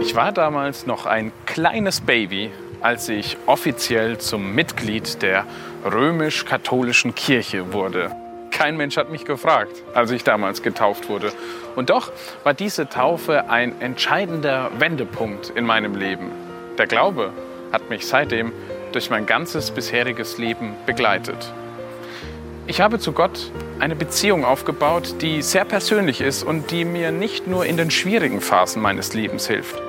Ich war damals noch ein kleines Baby, als ich offiziell zum Mitglied der römisch-katholischen Kirche wurde. Kein Mensch hat mich gefragt, als ich damals getauft wurde. Und doch war diese Taufe ein entscheidender Wendepunkt in meinem Leben. Der Glaube hat mich seitdem durch mein ganzes bisheriges Leben begleitet. Ich habe zu Gott eine Beziehung aufgebaut, die sehr persönlich ist und die mir nicht nur in den schwierigen Phasen meines Lebens hilft.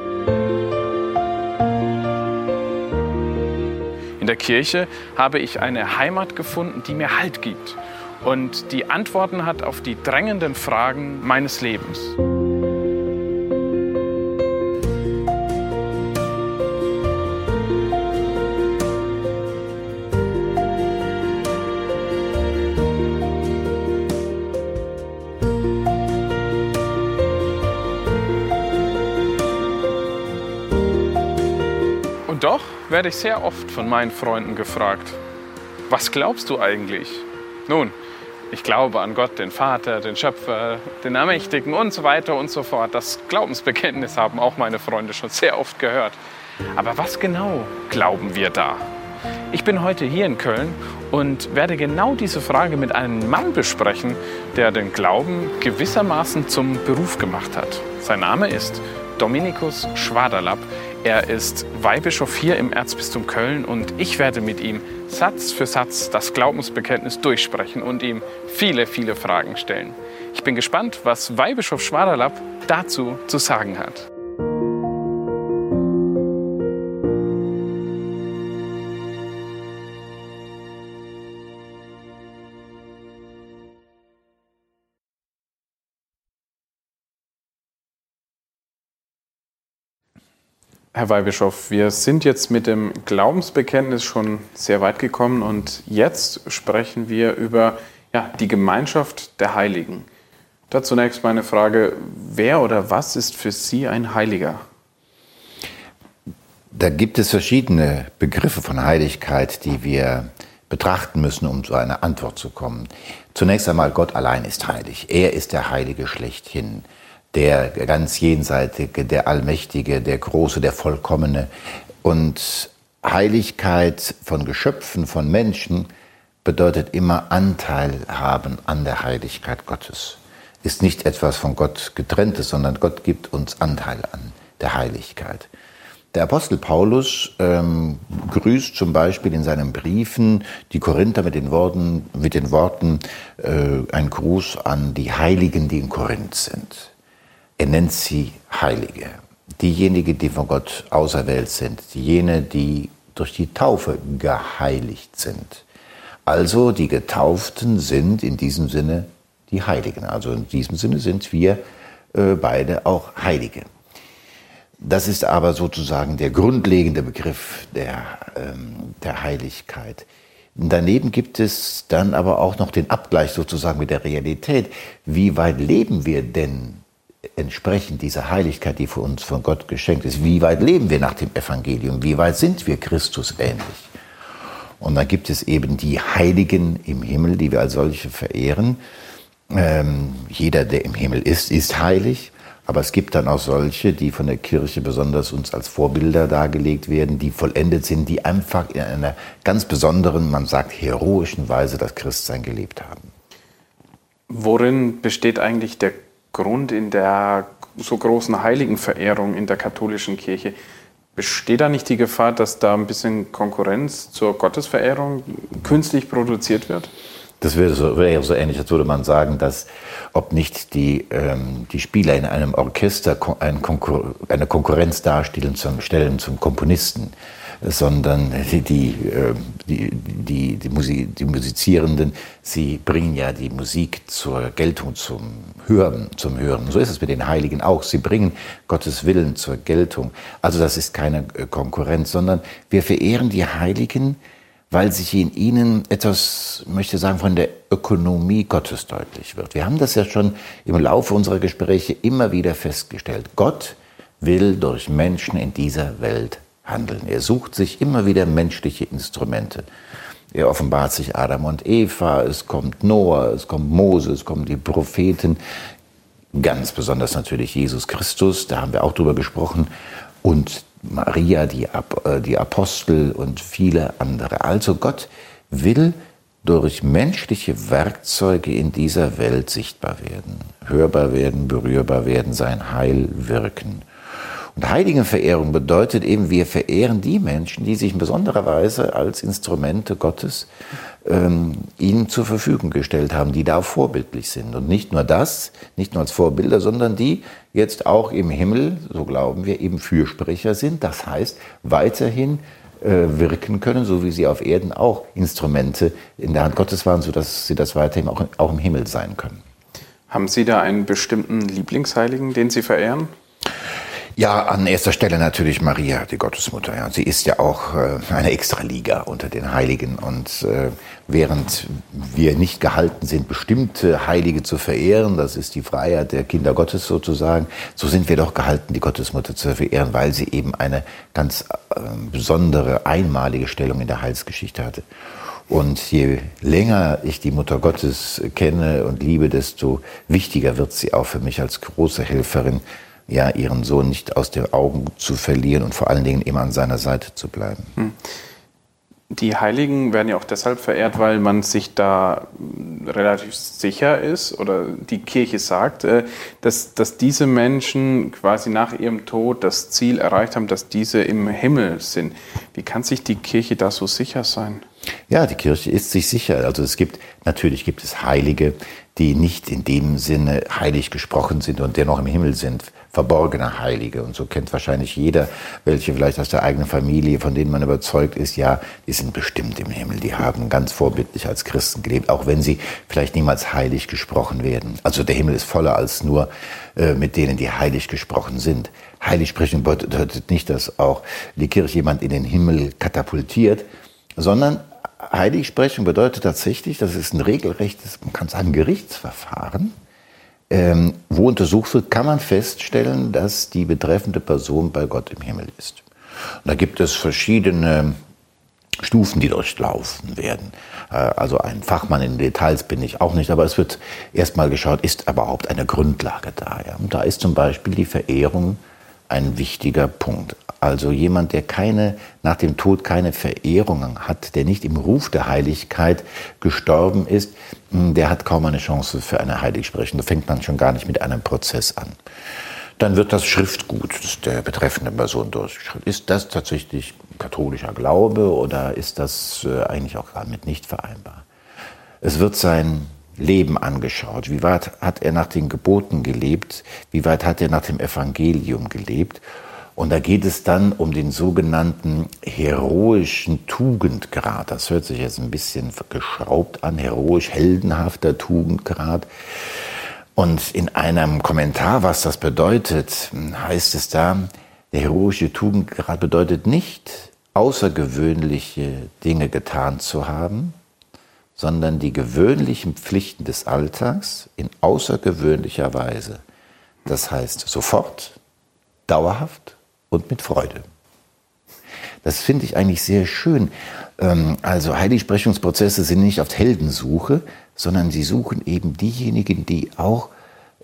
In der Kirche habe ich eine Heimat gefunden, die mir Halt gibt und die Antworten hat auf die drängenden Fragen meines Lebens. Werde ich sehr oft von meinen Freunden gefragt, was glaubst du eigentlich? Nun, ich glaube an Gott, den Vater, den Schöpfer, den Ermächtigen und so weiter und so fort. Das Glaubensbekenntnis haben auch meine Freunde schon sehr oft gehört. Aber was genau glauben wir da? Ich bin heute hier in Köln und werde genau diese Frage mit einem Mann besprechen, der den Glauben gewissermaßen zum Beruf gemacht hat. Sein Name ist Dominikus Schwaderlapp. Er ist Weihbischof hier im Erzbistum Köln und ich werde mit ihm Satz für Satz das Glaubensbekenntnis durchsprechen und ihm viele, viele Fragen stellen. Ich bin gespannt, was Weihbischof Schwaderlapp dazu zu sagen hat. Herr Weihbischof, wir sind jetzt mit dem Glaubensbekenntnis schon sehr weit gekommen und jetzt sprechen wir über ja, die Gemeinschaft der Heiligen. Da zunächst meine Frage, wer oder was ist für Sie ein Heiliger? Da gibt es verschiedene Begriffe von Heiligkeit, die wir betrachten müssen, um zu einer Antwort zu kommen. Zunächst einmal, Gott allein ist heilig. Er ist der Heilige schlechthin der ganz Jenseitige, der Allmächtige, der Große, der Vollkommene. Und Heiligkeit von Geschöpfen, von Menschen bedeutet immer Anteil haben an der Heiligkeit Gottes. Ist nicht etwas von Gott getrenntes, sondern Gott gibt uns Anteil an der Heiligkeit. Der Apostel Paulus ähm, grüßt zum Beispiel in seinen Briefen die Korinther mit den Worten, mit den Worten äh, ein Gruß an die Heiligen, die in Korinth sind. Er nennt sie Heilige. Diejenigen, die von Gott auserwählt sind, jene, die durch die Taufe geheiligt sind. Also die Getauften sind in diesem Sinne die Heiligen. Also in diesem Sinne sind wir äh, beide auch Heilige. Das ist aber sozusagen der grundlegende Begriff der, ähm, der Heiligkeit. Daneben gibt es dann aber auch noch den Abgleich sozusagen mit der Realität. Wie weit leben wir denn entsprechend dieser Heiligkeit, die für uns von Gott geschenkt ist, wie weit leben wir nach dem Evangelium, wie weit sind wir Christus ähnlich. Und dann gibt es eben die Heiligen im Himmel, die wir als solche verehren. Ähm, jeder, der im Himmel ist, ist heilig. Aber es gibt dann auch solche, die von der Kirche besonders uns als Vorbilder dargelegt werden, die vollendet sind, die einfach in einer ganz besonderen, man sagt heroischen Weise das Christsein gelebt haben. Worin besteht eigentlich der Grund in der so großen Heiligenverehrung in der katholischen Kirche. Besteht da nicht die Gefahr, dass da ein bisschen Konkurrenz zur Gottesverehrung künstlich produziert wird? Das wäre so, wäre so ähnlich, als würde man sagen, dass ob nicht die, ähm, die Spieler in einem Orchester eine, Konkur eine Konkurrenz darstellen zum, stellen zum Komponisten sondern die, die, äh, die, die, die, Musik, die Musizierenden, sie bringen ja die Musik zur Geltung, zum Hören, zum Hören. So ist es mit den Heiligen auch. Sie bringen Gottes Willen zur Geltung. Also das ist keine äh, Konkurrenz, sondern wir verehren die Heiligen, weil sich in ihnen etwas, möchte sagen, von der Ökonomie Gottes deutlich wird. Wir haben das ja schon im Laufe unserer Gespräche immer wieder festgestellt. Gott will durch Menschen in dieser Welt handeln. Er sucht sich immer wieder menschliche Instrumente. Er offenbart sich Adam und Eva, es kommt Noah, es kommt Mose, es kommen die Propheten. ganz besonders natürlich Jesus Christus, da haben wir auch drüber gesprochen, und Maria, die, äh, die Apostel und viele andere. Also Gott will durch menschliche Werkzeuge in dieser Welt sichtbar werden, hörbar werden, berührbar werden, sein Heil wirken. Und Heiligenverehrung bedeutet eben, wir verehren die Menschen, die sich in besonderer Weise als Instrumente Gottes ähm, ihnen zur Verfügung gestellt haben, die da vorbildlich sind. Und nicht nur das, nicht nur als Vorbilder, sondern die jetzt auch im Himmel, so glauben wir, eben Fürsprecher sind. Das heißt, weiterhin äh, wirken können, so wie sie auf Erden auch Instrumente in der Hand Gottes waren, sodass sie das weiterhin auch, auch im Himmel sein können. Haben Sie da einen bestimmten Lieblingsheiligen, den Sie verehren? Ja, an erster Stelle natürlich Maria, die Gottesmutter. Ja. Sie ist ja auch äh, eine Extraliga unter den Heiligen. Und äh, während wir nicht gehalten sind, bestimmte Heilige zu verehren, das ist die Freiheit der Kinder Gottes sozusagen, so sind wir doch gehalten, die Gottesmutter zu verehren, weil sie eben eine ganz äh, besondere, einmalige Stellung in der Heilsgeschichte hatte. Und je länger ich die Mutter Gottes kenne und liebe, desto wichtiger wird sie auch für mich als große Helferin ja, ihren Sohn nicht aus den Augen zu verlieren und vor allen Dingen immer an seiner Seite zu bleiben. Hm. Die Heiligen werden ja auch deshalb verehrt, weil man sich da relativ sicher ist oder die Kirche sagt, äh, dass, dass diese Menschen quasi nach ihrem Tod das Ziel erreicht haben, dass diese im Himmel sind. Wie kann sich die Kirche da so sicher sein? Ja, die Kirche ist sich sicher. Also es gibt, natürlich gibt es Heilige, die nicht in dem Sinne heilig gesprochen sind und dennoch im Himmel sind verborgene Heilige. Und so kennt wahrscheinlich jeder welche vielleicht aus der eigenen Familie, von denen man überzeugt ist, ja, die sind bestimmt im Himmel. Die haben ganz vorbildlich als Christen gelebt, auch wenn sie vielleicht niemals heilig gesprochen werden. Also der Himmel ist voller als nur äh, mit denen, die heilig gesprochen sind. Heilig sprechen bedeutet nicht, dass auch die Kirche jemand in den Himmel katapultiert, sondern Heiligsprechung bedeutet tatsächlich, das ist ein regelrechtes, man kann sagen, Gerichtsverfahren, ähm, wo untersucht wird, kann man feststellen, dass die betreffende Person bei Gott im Himmel ist. Und da gibt es verschiedene Stufen, die durchlaufen werden. Äh, also ein Fachmann in Details bin ich auch nicht, aber es wird erstmal geschaut, ist überhaupt eine Grundlage da. Ja? Und da ist zum Beispiel die Verehrung ein wichtiger Punkt. Also jemand, der keine, nach dem Tod keine Verehrung hat, der nicht im Ruf der Heiligkeit gestorben ist, hm, der hat kaum eine Chance für eine Heiligsprechung. Da fängt man schon gar nicht mit einem Prozess an. Dann wird das Schriftgut der betreffenden Person durchgeschrieben. Ist das tatsächlich katholischer Glaube oder ist das äh, eigentlich auch damit nicht vereinbar? Es wird sein Leben angeschaut. Wie weit hat er nach den Geboten gelebt? Wie weit hat er nach dem Evangelium gelebt? Und da geht es dann um den sogenannten heroischen Tugendgrad. Das hört sich jetzt ein bisschen geschraubt an, heroisch heldenhafter Tugendgrad. Und in einem Kommentar, was das bedeutet, heißt es da, der heroische Tugendgrad bedeutet nicht, außergewöhnliche Dinge getan zu haben, sondern die gewöhnlichen Pflichten des Alltags in außergewöhnlicher Weise. Das heißt sofort, dauerhaft und mit Freude. Das finde ich eigentlich sehr schön. Ähm, also Heiligsprechungsprozesse sind nicht auf Heldensuche, sondern sie suchen eben diejenigen, die auch,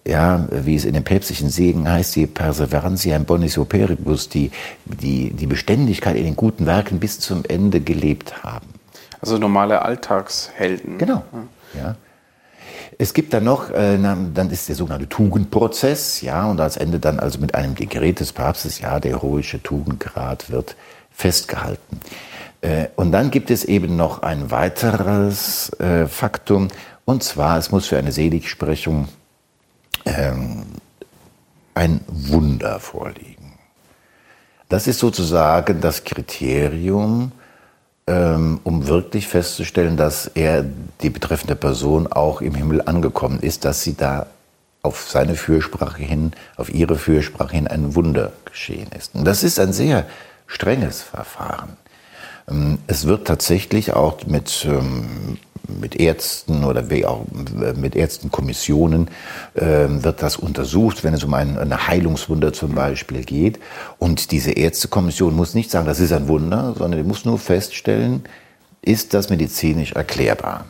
ja, wie es in den päpstlichen Segen heißt, die Perseverantia in bonis operibus, die, die die Beständigkeit in den guten Werken bis zum Ende gelebt haben. Also normale Alltagshelden. Genau. Ja. Es gibt dann noch, äh, dann ist der sogenannte Tugendprozess, ja, und als Ende dann also mit einem Dekret des Papstes, ja, der heroische Tugendgrad wird festgehalten. Äh, und dann gibt es eben noch ein weiteres äh, Faktum, und zwar, es muss für eine Seligsprechung ähm, ein Wunder vorliegen. Das ist sozusagen das Kriterium, um wirklich festzustellen, dass er, die betreffende Person, auch im Himmel angekommen ist, dass sie da auf seine Fürsprache hin, auf ihre Fürsprache hin ein Wunder geschehen ist. Und das ist ein sehr strenges Verfahren. Ähm, es wird tatsächlich auch mit ähm, mit Ärzten oder auch mit Ärztenkommissionen äh, wird das untersucht, wenn es um ein, eine Heilungswunder zum Beispiel geht. Und diese Ärztekommission muss nicht sagen, das ist ein Wunder, sondern die muss nur feststellen, ist das medizinisch erklärbar.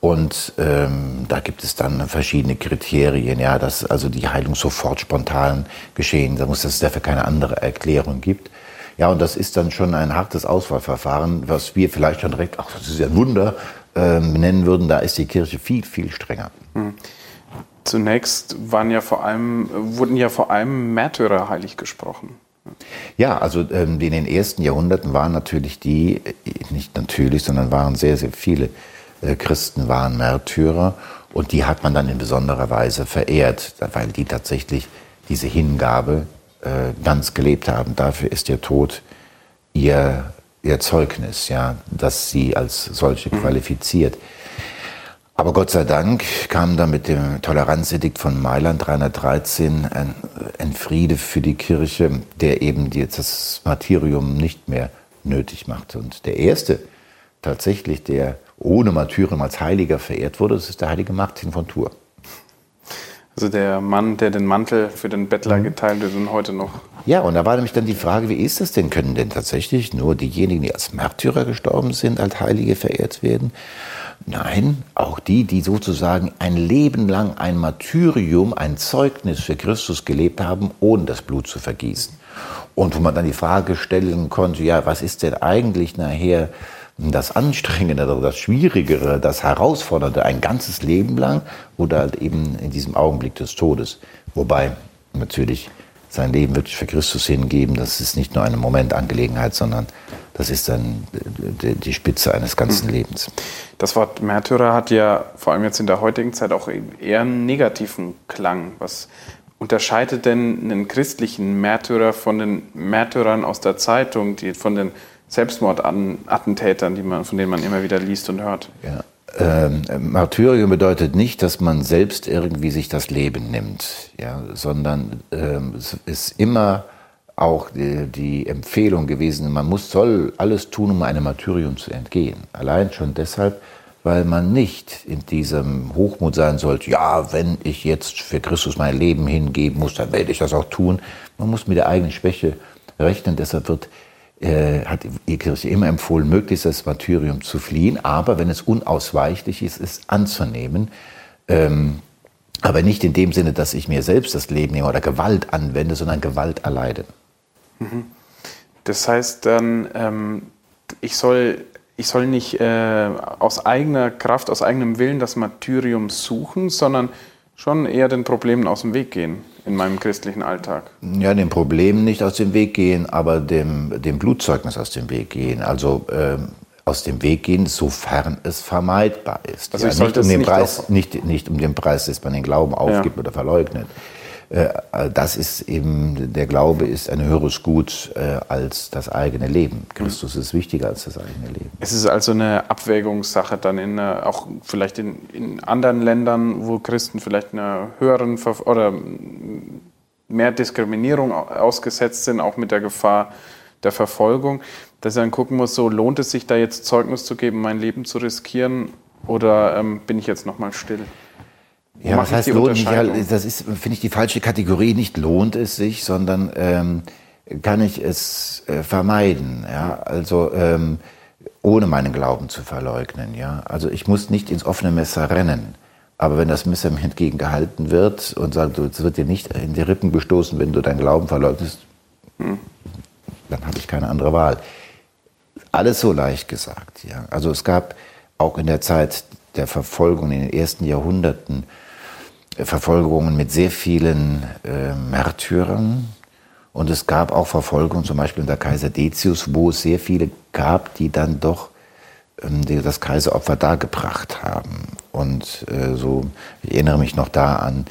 Und ähm, da gibt es dann verschiedene Kriterien, ja, dass also die Heilung sofort spontan geschehen da muss, dass es dafür keine andere Erklärung gibt. Ja, und das ist dann schon ein hartes Auswahlverfahren, was wir vielleicht schon direkt, ach, das ist ja ein Wunder, ähm, nennen würden. Da ist die Kirche viel, viel strenger. Mhm. Zunächst waren ja vor allem, wurden ja vor allem Märtyrer heilig gesprochen. Ja, also ähm, in den ersten Jahrhunderten waren natürlich die, äh, nicht natürlich, sondern waren sehr, sehr viele äh, Christen waren Märtyrer und die hat man dann in besonderer Weise verehrt, weil die tatsächlich diese Hingabe äh, ganz gelebt haben. Dafür ist der Tod ihr, ihr Zeugnis, ja, dass sie als solche mhm. qualifiziert. Aber Gott sei Dank kam da mit dem Toleranzedikt von Mailand 313 ein, ein Friede für die Kirche, der eben jetzt das Martyrium nicht mehr nötig machte. Und der erste tatsächlich, der ohne Martyrium als Heiliger verehrt wurde, das ist der heilige Martin von Tours. Also der Mann, der den Mantel für den Bettler mhm. geteilt wird und heute noch. Ja, und da war nämlich dann die Frage, wie ist das denn? Können denn tatsächlich nur diejenigen, die als Märtyrer gestorben sind, als Heilige verehrt werden? Nein, auch die, die sozusagen ein Leben lang ein Martyrium, ein Zeugnis für Christus gelebt haben, ohne das Blut zu vergießen. Und wo man dann die Frage stellen konnte, ja, was ist denn eigentlich nachher das Anstrengendere, das Schwierigere, das Herausfordernde ein ganzes Leben lang oder halt eben in diesem Augenblick des Todes. Wobei natürlich sein Leben wirklich für Christus hingeben, das ist nicht nur eine Momentangelegenheit, sondern das ist dann die Spitze eines ganzen mhm. Lebens. Das Wort Märtyrer hat ja vor allem jetzt in der heutigen Zeit auch eher einen negativen Klang. Was unterscheidet denn einen christlichen Märtyrer von den Märtyrern aus der Zeitung, die von den Selbstmordattentätern, die man, von denen man immer wieder liest und hört. Ja. Ähm, Martyrium bedeutet nicht, dass man selbst irgendwie sich das Leben nimmt, ja, sondern ähm, es ist immer auch die, die, Empfehlung gewesen, man muss, soll alles tun, um einem Martyrium zu entgehen. Allein schon deshalb, weil man nicht in diesem Hochmut sein sollte, ja, wenn ich jetzt für Christus mein Leben hingeben muss, dann werde ich das auch tun. Man muss mit der eigenen Schwäche rechnen, deshalb wird äh, hat die Kirche immer empfohlen, möglichst das Martyrium zu fliehen, aber wenn es unausweichlich ist, es anzunehmen. Ähm, aber nicht in dem Sinne, dass ich mir selbst das Leben nehme oder Gewalt anwende, sondern Gewalt erleide. Mhm. Das heißt dann, ähm, ich, soll, ich soll nicht äh, aus eigener Kraft, aus eigenem Willen das Martyrium suchen, sondern schon eher den Problemen aus dem Weg gehen in meinem christlichen Alltag? Ja, den Problemen nicht aus dem Weg gehen, aber dem, dem Blutzeugnis aus dem Weg gehen. Also ähm, aus dem Weg gehen, sofern es vermeidbar ist. Also ja, nicht, um den Preis, nicht, nicht um den Preis, dass man den Glauben aufgibt ja. oder verleugnet. Äh, das ist eben, der Glaube ist ein höheres Gut äh, als das eigene Leben. Christus ist wichtiger als das eigene Leben. Es ist also eine Abwägungssache dann in, äh, auch vielleicht in, in anderen Ländern, wo Christen vielleicht einer höheren Ver oder mehr Diskriminierung ausgesetzt sind, auch mit der Gefahr der Verfolgung, dass er dann gucken muss, so lohnt es sich da jetzt Zeugnis zu geben, mein Leben zu riskieren oder ähm, bin ich jetzt nochmal still? Ja, was heißt lohnt sich? Das ist, finde ich, die falsche Kategorie. Nicht lohnt es sich, sondern ähm, kann ich es äh, vermeiden. Ja, also ähm, ohne meinen Glauben zu verleugnen. Ja, also ich muss nicht ins offene Messer rennen. Aber wenn das Messer mir entgegengehalten wird und sagt, es wird dir nicht in die Rippen gestoßen, wenn du deinen Glauben verleugnest, hm. dann habe ich keine andere Wahl. Alles so leicht gesagt. Ja. Also es gab auch in der Zeit der Verfolgung in den ersten Jahrhunderten Verfolgungen mit sehr vielen äh, Märtyrern. Und es gab auch Verfolgungen, zum Beispiel unter Kaiser Decius, wo es sehr viele gab, die dann doch ähm, die das Kaiseropfer dargebracht haben. Und äh, so, ich erinnere mich noch da an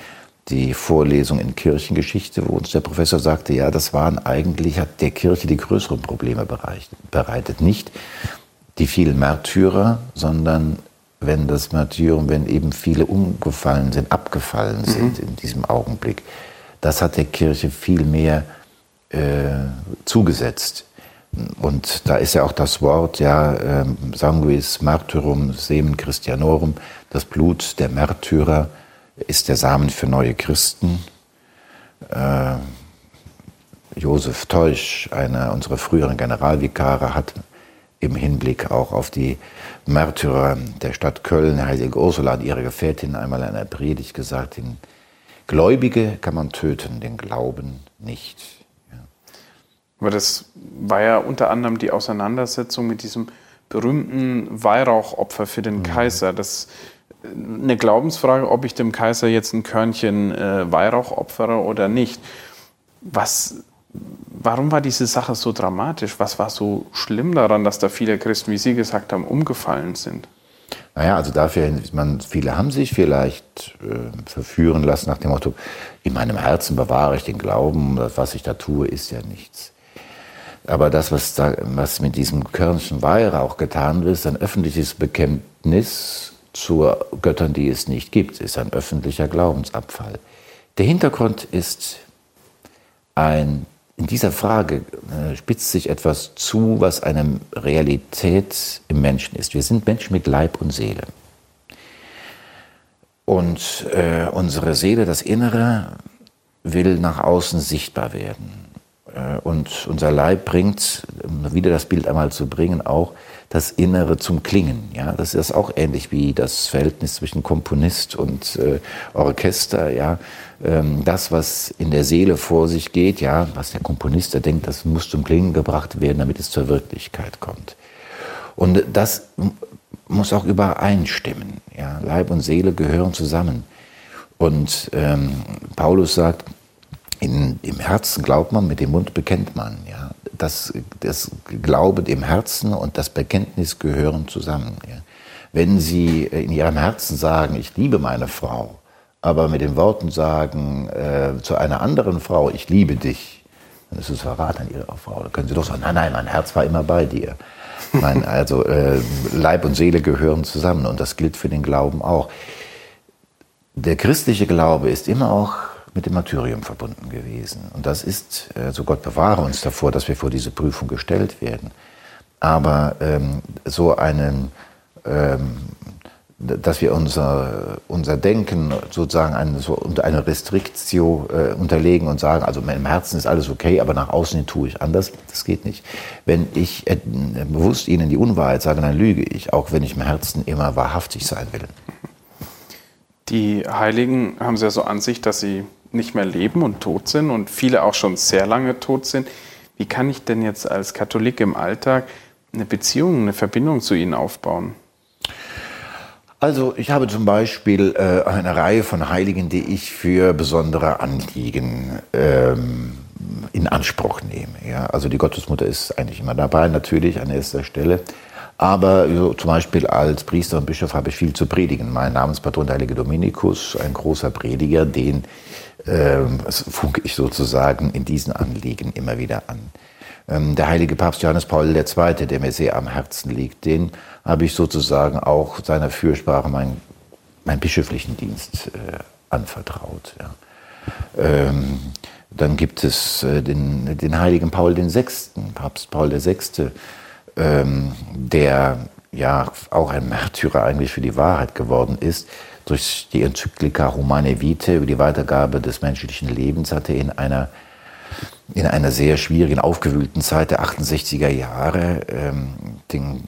die Vorlesung in Kirchengeschichte, wo uns der Professor sagte, ja, das waren eigentlich, hat der Kirche die größeren Probleme bereitet. Nicht die vielen Märtyrer, sondern wenn das Martyrium, wenn eben viele umgefallen sind, abgefallen mhm. sind in diesem Augenblick. Das hat der Kirche viel mehr äh, zugesetzt. Und da ist ja auch das Wort, ja, äh, sanguis martyrum semen Christianorum, das Blut der Märtyrer ist der Samen für neue Christen. Äh, Josef Teusch, einer unserer früheren Generalvikare, hat im Hinblick auch auf die Märtyrer der Stadt Köln, Heilige Ursula und ihre Gefährtin, einmal in einer Predigt gesagt, den Gläubige kann man töten, den Glauben nicht. Ja. Aber das war ja unter anderem die Auseinandersetzung mit diesem berühmten Weihrauchopfer für den mhm. Kaiser. Das eine Glaubensfrage, ob ich dem Kaiser jetzt ein Körnchen äh, Weihrauch opfere oder nicht. Was Warum war diese Sache so dramatisch? Was war so schlimm daran, dass da viele Christen, wie Sie gesagt haben, umgefallen sind? Naja, also dafür, man, viele haben sich vielleicht äh, verführen lassen nach dem Motto, in meinem Herzen bewahre ich den Glauben, was ich da tue, ist ja nichts. Aber das, was, da, was mit diesem Körnchen Weihrauch getan wird, ist ein öffentliches Bekenntnis zu Göttern, die es nicht gibt, ist ein öffentlicher Glaubensabfall. Der Hintergrund ist ein in dieser Frage äh, spitzt sich etwas zu, was eine Realität im Menschen ist. Wir sind Menschen mit Leib und Seele. Und äh, unsere Seele, das Innere, will nach außen sichtbar werden. Äh, und unser Leib bringt, um wieder das Bild einmal zu bringen, auch das Innere zum Klingen. Ja, das ist auch ähnlich wie das Verhältnis zwischen Komponist und äh, Orchester. Ja, ähm, das, was in der Seele vor sich geht, ja, was der Komponist der denkt, das muss zum Klingen gebracht werden, damit es zur Wirklichkeit kommt. Und das muss auch übereinstimmen. Ja, Leib und Seele gehören zusammen. Und ähm, Paulus sagt, in, im Herzen glaubt man, mit dem Mund bekennt man. Ja. Das, das Glaube im Herzen und das Bekenntnis gehören zusammen. Wenn Sie in Ihrem Herzen sagen, ich liebe meine Frau, aber mit den Worten sagen äh, zu einer anderen Frau, ich liebe dich, dann ist es Verrat an Ihrer Frau. Da können Sie doch sagen, nein, nein, mein Herz war immer bei dir. Mein, also äh, Leib und Seele gehören zusammen und das gilt für den Glauben auch. Der christliche Glaube ist immer auch mit dem Martyrium verbunden gewesen. Und das ist, also Gott bewahre uns davor, dass wir vor diese Prüfung gestellt werden. Aber ähm, so einen ähm, dass wir unser, unser Denken sozusagen eine, so unter eine Restriktio äh, unterlegen und sagen, also im Herzen ist alles okay, aber nach außen hin tue ich anders. Das geht nicht. Wenn ich äh, bewusst Ihnen die Unwahrheit sage, dann lüge ich, auch wenn ich im Herzen immer wahrhaftig sein will. Die Heiligen haben es ja so an sich, dass sie nicht mehr leben und tot sind und viele auch schon sehr lange tot sind. Wie kann ich denn jetzt als Katholik im Alltag eine Beziehung, eine Verbindung zu ihnen aufbauen? Also ich habe zum Beispiel äh, eine Reihe von Heiligen, die ich für besondere Anliegen ähm, in Anspruch nehme. Ja? Also die Gottesmutter ist eigentlich immer dabei, natürlich an erster Stelle. Aber so, zum Beispiel als Priester und Bischof habe ich viel zu predigen. Mein Namenspatron, der heilige Dominikus, ein großer Prediger, den äh, funke ich sozusagen in diesen Anliegen immer wieder an. Ähm, der heilige Papst Johannes Paul II., der mir sehr am Herzen liegt, den habe ich sozusagen auch seiner Fürsprache meinen, meinen bischöflichen Dienst äh, anvertraut. Ja. Ähm, dann gibt es äh, den, den heiligen Paul VI., Papst Paul VI., ähm, der ja auch ein Märtyrer eigentlich für die Wahrheit geworden ist. Durch die Enzyklika Humane Vitae über die Weitergabe des menschlichen Lebens hat er in einer in einer sehr schwierigen, aufgewühlten Zeit der 68er Jahre ähm, den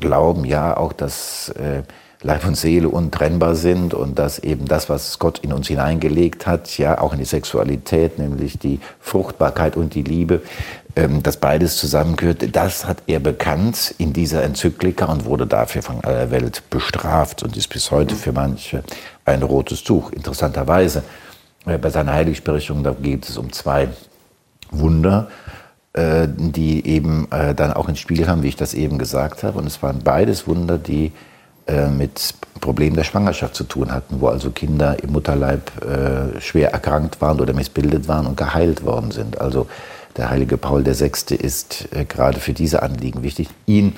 Glauben ja auch, dass äh, Leib und Seele untrennbar sind und dass eben das, was Gott in uns hineingelegt hat, ja auch in die Sexualität, nämlich die Fruchtbarkeit und die Liebe, dass beides zusammengehört, das hat er bekannt in dieser Enzyklika und wurde dafür von aller Welt bestraft und ist bis heute für manche ein rotes Tuch. Interessanterweise, äh, bei seiner Heiligsprechung, da geht es um zwei Wunder, äh, die eben äh, dann auch ins Spiel haben, wie ich das eben gesagt habe. Und es waren beides Wunder, die mit Problemen der Schwangerschaft zu tun hatten, wo also Kinder im Mutterleib schwer erkrankt waren oder missbildet waren und geheilt worden sind. Also der heilige Paul VI. ist gerade für diese Anliegen wichtig. Ihn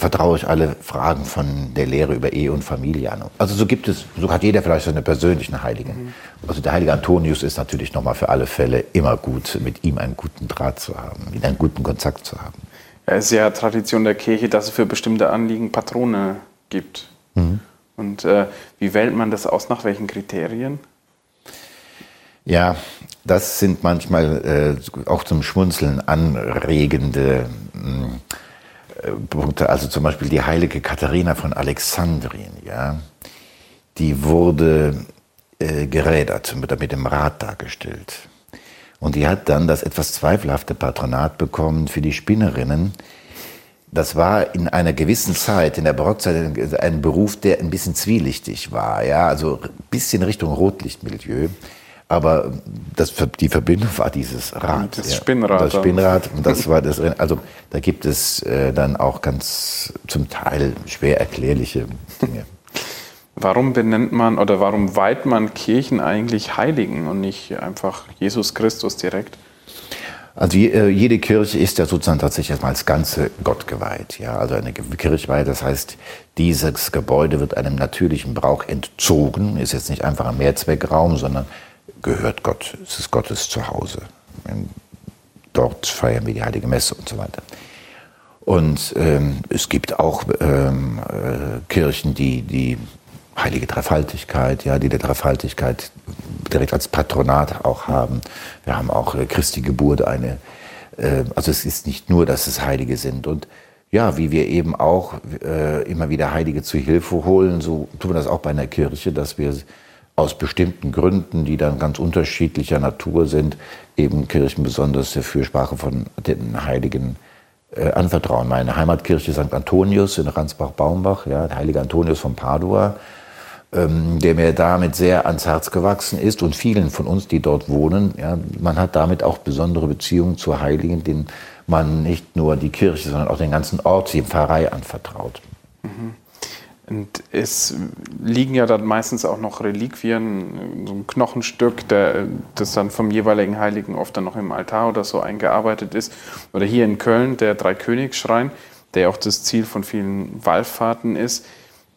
vertraue ich alle Fragen von der Lehre über Ehe und Familie an. Also so gibt es, so hat jeder vielleicht seine persönlichen Heiligen. Mhm. Also der heilige Antonius ist natürlich nochmal für alle Fälle immer gut, mit ihm einen guten Draht zu haben, mit einen guten Kontakt zu haben. Es ist ja Tradition der Kirche, dass es für bestimmte Anliegen Patrone gibt. Mhm. Und äh, wie wählt man das aus? Nach welchen Kriterien? Ja, das sind manchmal äh, auch zum Schmunzeln anregende hm, Punkte. Also zum Beispiel die heilige Katharina von Alexandrien, ja, die wurde äh, gerädert, mit dem Rad dargestellt. Und die hat dann das etwas zweifelhafte Patronat bekommen für die Spinnerinnen. Das war in einer gewissen Zeit, in der Barockzeit, ein Beruf, der ein bisschen zwielichtig war, ja, also ein bisschen Richtung Rotlichtmilieu. Aber das, die Verbindung war dieses Rad. Das ja. Spinnrad. Das Spinnrad. Und das war das, also da gibt es äh, dann auch ganz zum Teil schwer erklärliche Dinge. Warum benennt man oder warum weiht man Kirchen eigentlich Heiligen und nicht einfach Jesus Christus direkt? Also äh, jede Kirche ist ja sozusagen tatsächlich erstmal als Ganze Gott geweiht. Ja, also eine Kirchweihe, das heißt, dieses Gebäude wird einem natürlichen Brauch entzogen, ist jetzt nicht einfach ein Mehrzweckraum, sondern gehört Gott, es ist Gottes Zuhause. Dort feiern wir die Heilige Messe und so weiter. Und ähm, es gibt auch ähm, äh, Kirchen, die die Heilige Dreifaltigkeit, ja, die der Dreifaltigkeit direkt als Patronat auch haben. Wir haben auch äh, Christi Geburt eine. Äh, also es ist nicht nur, dass es Heilige sind. Und ja, wie wir eben auch äh, immer wieder Heilige zu Hilfe holen, so tun wir das auch bei einer Kirche, dass wir aus bestimmten Gründen, die dann ganz unterschiedlicher Natur sind, eben Kirchen besonders der Fürsprache von den Heiligen äh, anvertrauen. Meine Heimatkirche St. Antonius in Ransbach-Baumbach, ja, der heilige Antonius von Padua, ähm, der mir damit sehr ans Herz gewachsen ist und vielen von uns, die dort wohnen. Ja, man hat damit auch besondere Beziehungen zu Heiligen, denen man nicht nur die Kirche, sondern auch den ganzen Ort, die Pfarrei anvertraut. Mhm. Und es liegen ja dann meistens auch noch Reliquien, so ein Knochenstück, der, das dann vom jeweiligen Heiligen oft dann noch im Altar oder so eingearbeitet ist. Oder hier in Köln der Dreikönigsschrein, der auch das Ziel von vielen Wallfahrten ist.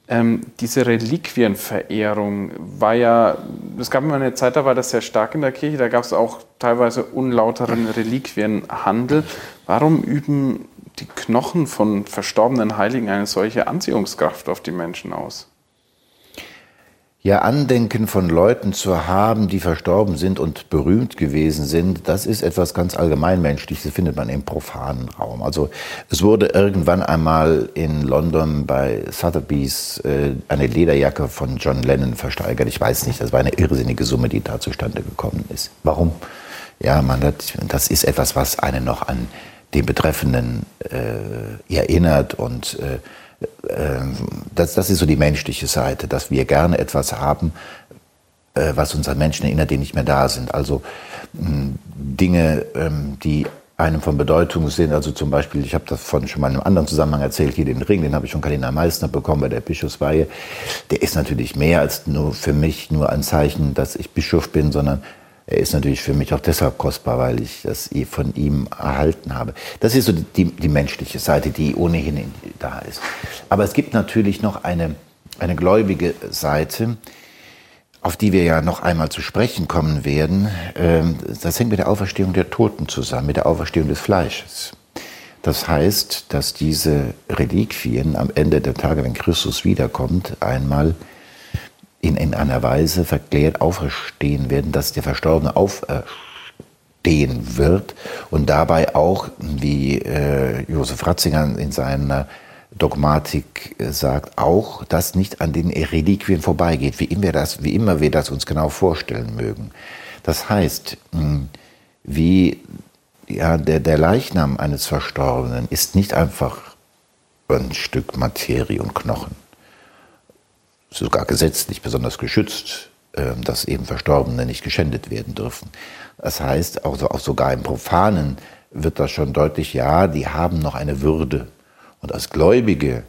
Ähm, diese Reliquienverehrung war ja, es gab immer eine Zeit, da war das sehr stark in der Kirche, da gab es auch teilweise unlauteren Reliquienhandel. Warum üben die Knochen von verstorbenen Heiligen eine solche Anziehungskraft auf die Menschen aus? Ja, Andenken von Leuten zu haben, die verstorben sind und berühmt gewesen sind, das ist etwas ganz allgemeinmenschliches, das findet man im profanen Raum. Also es wurde irgendwann einmal in London bei Sotheby's äh, eine Lederjacke von John Lennon versteigert. Ich weiß nicht, das war eine irrsinnige Summe, die da zustande gekommen ist. Warum? Ja, man hat, das ist etwas, was einen noch an den Betreffenden äh, erinnert und äh, äh, das, das ist so die menschliche Seite, dass wir gerne etwas haben, äh, was uns an Menschen erinnert, die nicht mehr da sind. Also mh, Dinge, ähm, die einem von Bedeutung sind. Also zum Beispiel, ich habe das von schon mal in einem anderen Zusammenhang erzählt, hier den Ring, den habe ich von Kardinal Meissner bekommen bei der Bischofsweihe. Der ist natürlich mehr als nur für mich nur ein Zeichen, dass ich Bischof bin, sondern er ist natürlich für mich auch deshalb kostbar, weil ich das von ihm erhalten habe. Das ist so die, die menschliche Seite, die ohnehin da ist. Aber es gibt natürlich noch eine, eine gläubige Seite, auf die wir ja noch einmal zu sprechen kommen werden. Ähm, das hängt mit der Auferstehung der Toten zusammen, mit der Auferstehung des Fleisches. Das heißt, dass diese Reliquien am Ende der Tage, wenn Christus wiederkommt, einmal in, in einer Weise verklärt auferstehen werden, dass der Verstorbene auferstehen wird und dabei auch, wie äh, Josef Ratzinger in seiner Dogmatik sagt, auch, dass nicht an den Reliquien vorbeigeht, wie immer, das, wie immer wir das uns genau vorstellen mögen. Das heißt, hm, wie ja, der, der Leichnam eines Verstorbenen ist nicht einfach ein Stück Materie und Knochen sogar gesetzlich besonders geschützt, ähm, dass eben Verstorbene nicht geschändet werden dürfen. Das heißt, auch, auch sogar im Profanen wird das schon deutlich, ja, die haben noch eine Würde. Und als gläubige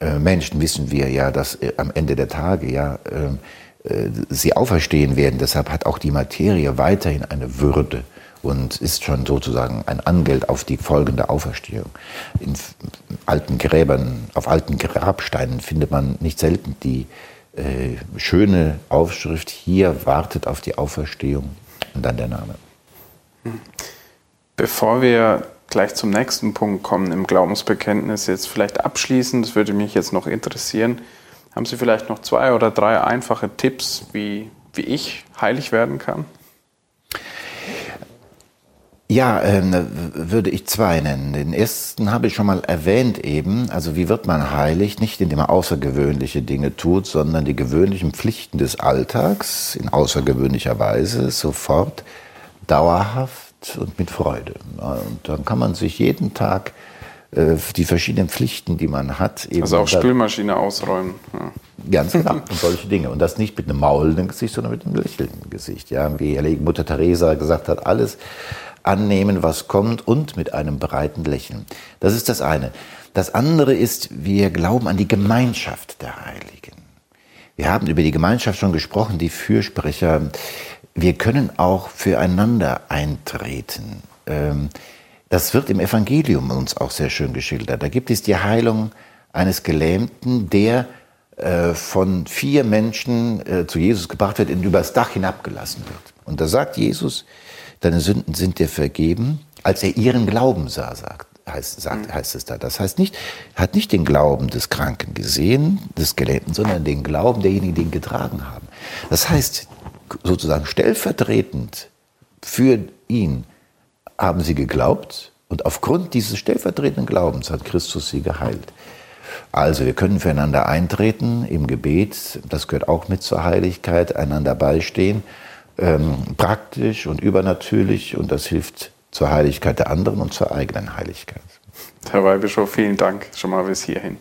äh, Menschen wissen wir ja, dass äh, am Ende der Tage ja ähm, äh, sie auferstehen werden. Deshalb hat auch die Materie weiterhin eine Würde und ist schon sozusagen ein Angeld auf die folgende Auferstehung. In alten Gräbern, auf alten Grabsteinen findet man nicht selten die äh, schöne Aufschrift, hier wartet auf die Auferstehung und dann der Name. Bevor wir gleich zum nächsten Punkt kommen im Glaubensbekenntnis, jetzt vielleicht abschließend, das würde mich jetzt noch interessieren, haben Sie vielleicht noch zwei oder drei einfache Tipps, wie, wie ich heilig werden kann? Ja, äh, würde ich zwei nennen. Den ersten habe ich schon mal erwähnt eben. Also wie wird man heilig? Nicht indem man außergewöhnliche Dinge tut, sondern die gewöhnlichen Pflichten des Alltags in außergewöhnlicher Weise sofort, dauerhaft und mit Freude. Und dann kann man sich jeden Tag äh, die verschiedenen Pflichten, die man hat. Eben also auch Spülmaschine ausräumen. Ja. Ganz genau. Und solche Dinge. Und das nicht mit einem maulenden Gesicht, sondern mit einem lächelnden Gesicht. Ja, wie Mutter Teresa gesagt hat, alles annehmen, was kommt und mit einem breiten Lächeln. Das ist das eine. Das andere ist, wir glauben an die Gemeinschaft der Heiligen. Wir haben über die Gemeinschaft schon gesprochen, die Fürsprecher. Wir können auch füreinander eintreten. Ähm, das wird im Evangelium uns auch sehr schön geschildert. Da gibt es die Heilung eines Gelähmten, der äh, von vier Menschen äh, zu Jesus gebracht wird und übers Dach hinabgelassen wird. Und da sagt Jesus, deine Sünden sind dir vergeben, als er ihren Glauben sah, sagt, heißt, sagt, mhm. heißt es da. Das heißt nicht, er hat nicht den Glauben des Kranken gesehen, des Gelähmten, sondern den Glauben derjenigen, die ihn getragen haben. Das heißt, sozusagen stellvertretend für ihn haben sie geglaubt und aufgrund dieses stellvertretenden Glaubens hat Christus sie geheilt. Also wir können füreinander eintreten im Gebet, das gehört auch mit zur Heiligkeit, einander beistehen ähm, praktisch und übernatürlich und das hilft zur Heiligkeit der anderen und zur eigenen Heiligkeit. Herr Weihbischof, vielen Dank schon mal bis hierhin.